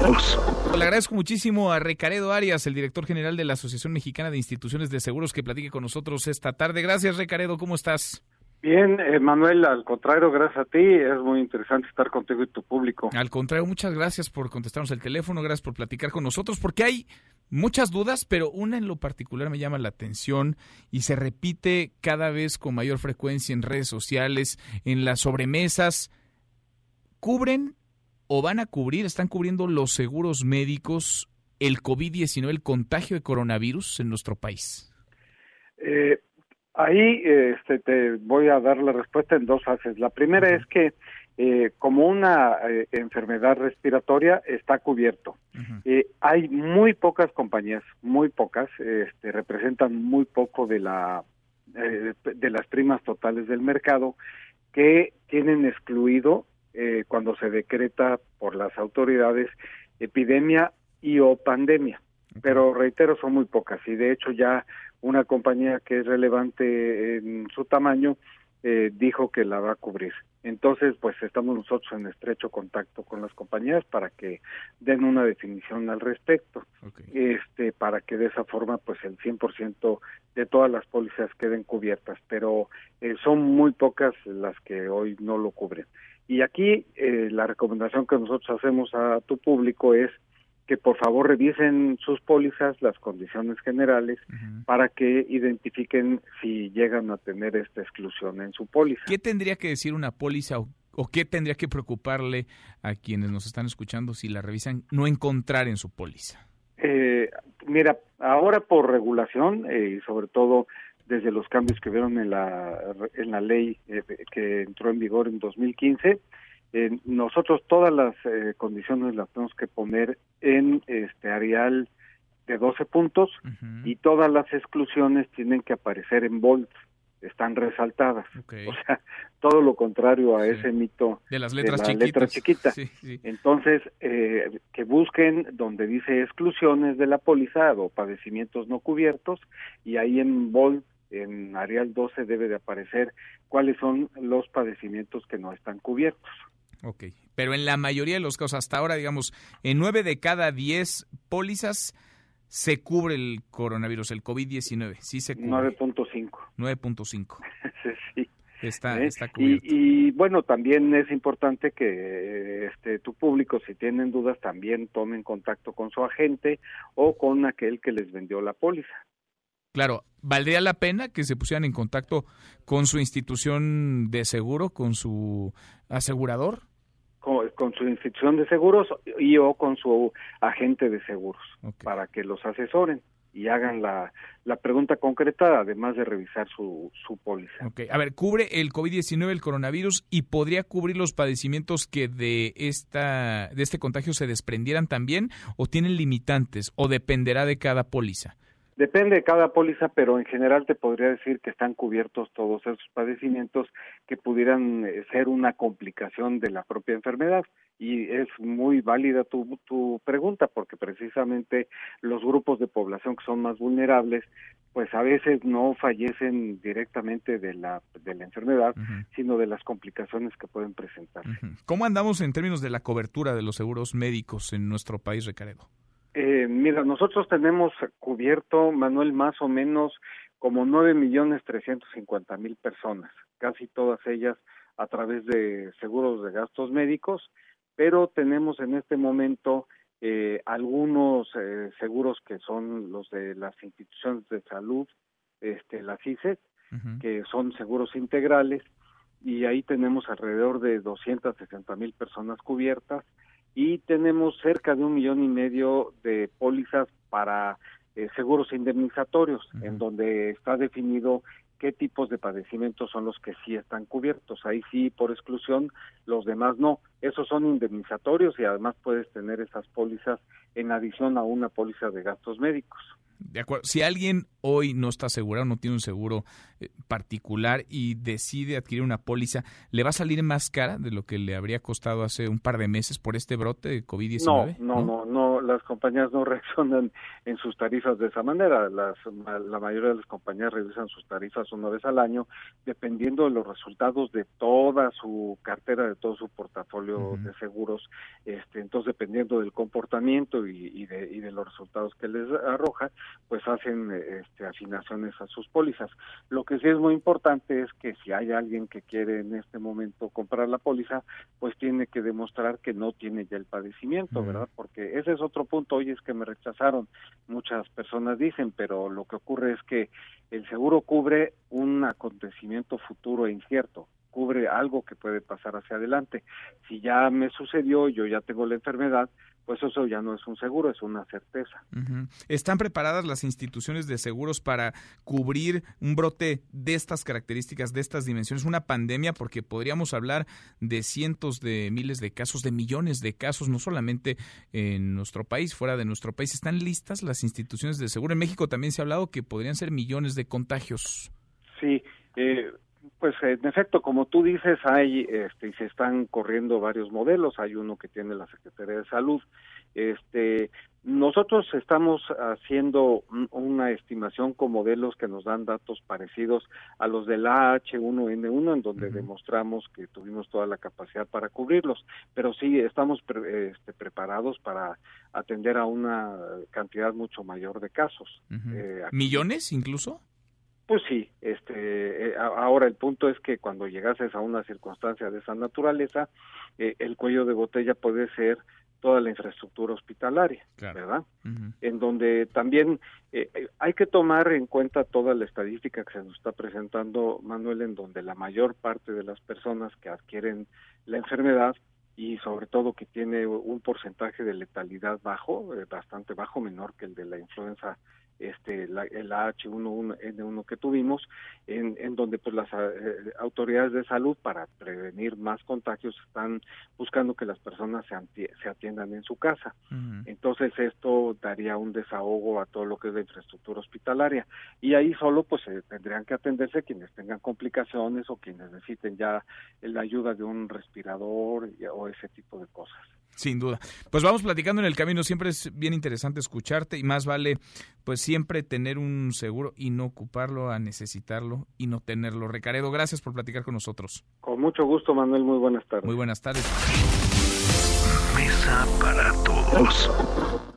Le agradezco muchísimo a Recaredo Arias, el director general de la Asociación Mexicana de Instituciones de Seguros, que platique con nosotros esta tarde. Gracias, Recaredo, ¿cómo estás? Bien, eh, Manuel, al contrario, gracias a ti. Es muy interesante estar contigo y tu público. Al contrario, muchas gracias por contestarnos el teléfono, gracias por platicar con nosotros, porque hay muchas dudas, pero una en lo particular me llama la atención y se repite cada vez con mayor frecuencia en redes sociales, en las sobremesas. ¿Cubren o van a cubrir, están cubriendo los seguros médicos el COVID-19, el contagio de coronavirus en nuestro país? Eh, Ahí este, te voy a dar la respuesta en dos fases. La primera es que eh, como una eh, enfermedad respiratoria está cubierto. eh, hay muy pocas compañías, muy pocas, este, representan muy poco de la eh, de las primas totales del mercado que tienen excluido eh, cuando se decreta por las autoridades epidemia y o pandemia. Pero reitero, son muy pocas y de hecho ya una compañía que es relevante en su tamaño eh, dijo que la va a cubrir. Entonces, pues estamos nosotros en estrecho contacto con las compañías para que den una definición al respecto, Okay. este, para que de esa forma, pues el 100% de todas las pólizas queden cubiertas, pero eh, son muy pocas las que hoy no lo cubren. Y aquí eh, la recomendación que nosotros hacemos a tu público es que por favor revisen sus pólizas, las condiciones generales, para que identifiquen si llegan a tener esta exclusión en su póliza. ¿Qué tendría que decir una póliza o, o qué tendría que preocuparle a quienes nos están escuchando si la revisan no encontrar en su póliza? Eh, mira, ahora por regulación eh, y sobre todo desde los cambios que vieron en la en la ley eh, que entró en vigor en 2015, eh, nosotros todas las eh, condiciones las tenemos que poner en este areal de 12 puntos y todas las exclusiones tienen que aparecer en bold, están resaltadas. O sea, todo lo contrario a Sí. ese mito De las de letras la chiquitas. letra chiquita. Sí, sí. Entonces, eh, que busquen donde dice exclusiones de la póliza o padecimientos no cubiertos y ahí en bold, en Arial 12 debe de aparecer cuáles son los padecimientos que no están cubiertos. Ok. Pero en la mayoría de los casos, hasta ahora, digamos, en nueve de cada diez pólizas se cubre el coronavirus, el COVID-19. Sí se cubre. 9.5. 9.5. sí. Está, ¿eh? está y, cubierto. y bueno, también es importante que este tu público, si tienen dudas, también tomen contacto con su agente o con aquel que les vendió la póliza. Claro, ¿valdría la pena que se pusieran en contacto con su institución de seguro, con su asegurador? con, con su institución de seguros y o con su agente de seguros para que los asesoren y hagan la, la pregunta concreta además de revisar su, su póliza. Ok, a ver, cubre el COVID-19, el coronavirus y podría cubrir los padecimientos que de esta de este contagio se desprendieran también o tienen limitantes o dependerá de cada póliza. Depende de cada póliza, pero en general te podría decir que están cubiertos todos esos padecimientos que pudieran eh, ser una complicación de la propia enfermedad. Y es muy válida tu, tu pregunta, porque precisamente los grupos de población que son más vulnerables, pues a veces no fallecen directamente de la, de la enfermedad, sino de las complicaciones que pueden presentar. ujú. ¿Cómo andamos en términos de la cobertura de los seguros médicos en nuestro país, Recaredo? Eh, mira, nosotros tenemos cubierto, Manuel, más o menos como nueve millones trescientos cincuenta mil personas, casi todas ellas a través de seguros de gastos médicos, pero tenemos en este momento eh, algunos eh, seguros que son los de las instituciones de salud, este, las ICES, que son seguros integrales, y ahí tenemos alrededor de 260 mil personas cubiertas y tenemos cerca de un millón y medio de pólizas para eh, seguros indemnizatorios, en donde está definido qué tipos de padecimientos son los que sí están cubiertos. Ahí sí, por exclusión, los demás no. Esos son indemnizatorios y además puedes tener esas pólizas en adición a una póliza de gastos médicos. De acuerdo. Si alguien hoy no está asegurado, no tiene un seguro eh, particular y decide adquirir una póliza, ¿le va a salir más cara de lo que le habría costado hace un par de meses por este brote de No, COVID-19? no, no, no, las compañías no reaccionan en sus tarifas de esa manera. Las, la mayoría de las compañías revisan sus tarifas una vez al año, dependiendo de los resultados de toda su cartera, de todo su portafolio de seguros. Este, entonces, dependiendo del comportamiento y, de, y de los resultados que les arroja, pues hacen este, afinaciones a sus pólizas. Lo que sí es muy importante es que si hay alguien que quiere en este momento comprar la póliza, pues tiene que demostrar que no tiene ya el padecimiento, ¿verdad? Porque ese es otro punto, hoy es que me rechazaron, muchas personas dicen, pero lo que ocurre es que el seguro cubre un acontecimiento futuro e incierto, cubre algo que puede pasar hacia adelante. Si ya me sucedió, yo ya tengo la enfermedad, pues eso ya no es un seguro, es una certeza. ¿Están preparadas las instituciones de seguros para cubrir un brote de estas características, de estas dimensiones, una pandemia? Porque podríamos hablar de cientos de miles de casos, de millones de casos, no solamente en nuestro país, fuera de nuestro país. ¿Están listas las instituciones de seguro? En México también se ha hablado que podrían ser millones de contagios. Eh, pues en efecto, como tú dices, hay este y se están corriendo varios modelos, hay uno que tiene la Secretaría de Salud. Este nosotros estamos haciendo una estimación con modelos que nos dan datos parecidos a los del AH1N1 en donde demostramos que tuvimos toda la capacidad para cubrirlos, pero sí estamos este, preparados para atender a una cantidad mucho mayor de casos. Eh, ¿Millones incluso? Pues sí, este, eh, ahora el punto es que cuando llegases a una circunstancia de esa naturaleza, eh, el cuello de botella puede ser toda la infraestructura hospitalaria, ¿verdad? En donde también eh, hay que tomar en cuenta toda la estadística que se nos está presentando, Manuel, en donde la mayor parte de las personas que adquieren la enfermedad y sobre todo que tiene un porcentaje de letalidad bajo, bastante bajo, menor que el de la influenza este la, el H1N1 que tuvimos, en, en donde pues las eh, autoridades de salud para prevenir más contagios están buscando que las personas se, se atiendan en su casa. Entonces esto daría un desahogo a todo lo que es la infraestructura hospitalaria y ahí solo pues tendrían que atenderse quienes tengan complicaciones o quienes necesiten ya la ayuda de un respirador o ese tipo de cosas. Sin duda. Pues vamos platicando en el camino. Siempre es bien interesante escucharte y más vale, pues siempre tener un seguro y no ocuparlo a necesitarlo y no tenerlo. Recaredo, gracias por platicar con nosotros. Con mucho gusto, Manuel. Muy buenas tardes. Muy buenas tardes. Mesa para todos.